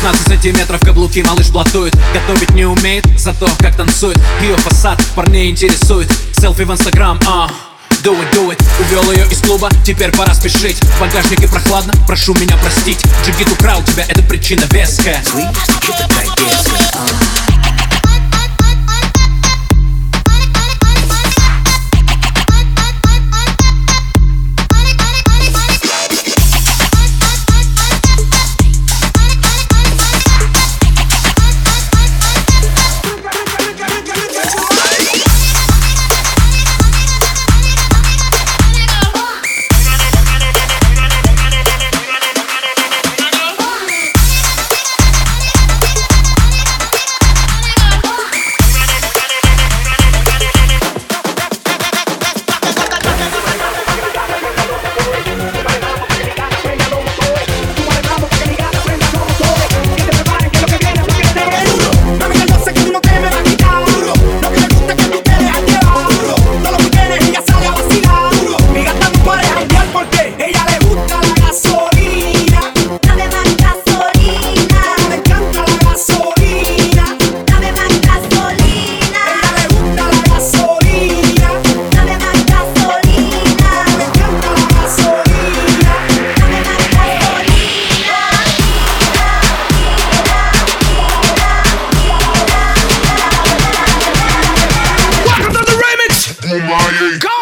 15 сантиметров каблуки малыш блатует Готовить не умеет, зато как танцует. Ее фасад парней интересует. Селфи в инстаграм, а Do it, do it. Увел ее из клуба, теперь пора спешить. В багажнике прохладно, прошу меня простить. Джигит украл тебя, это причина веская. Like this. Uh. Go!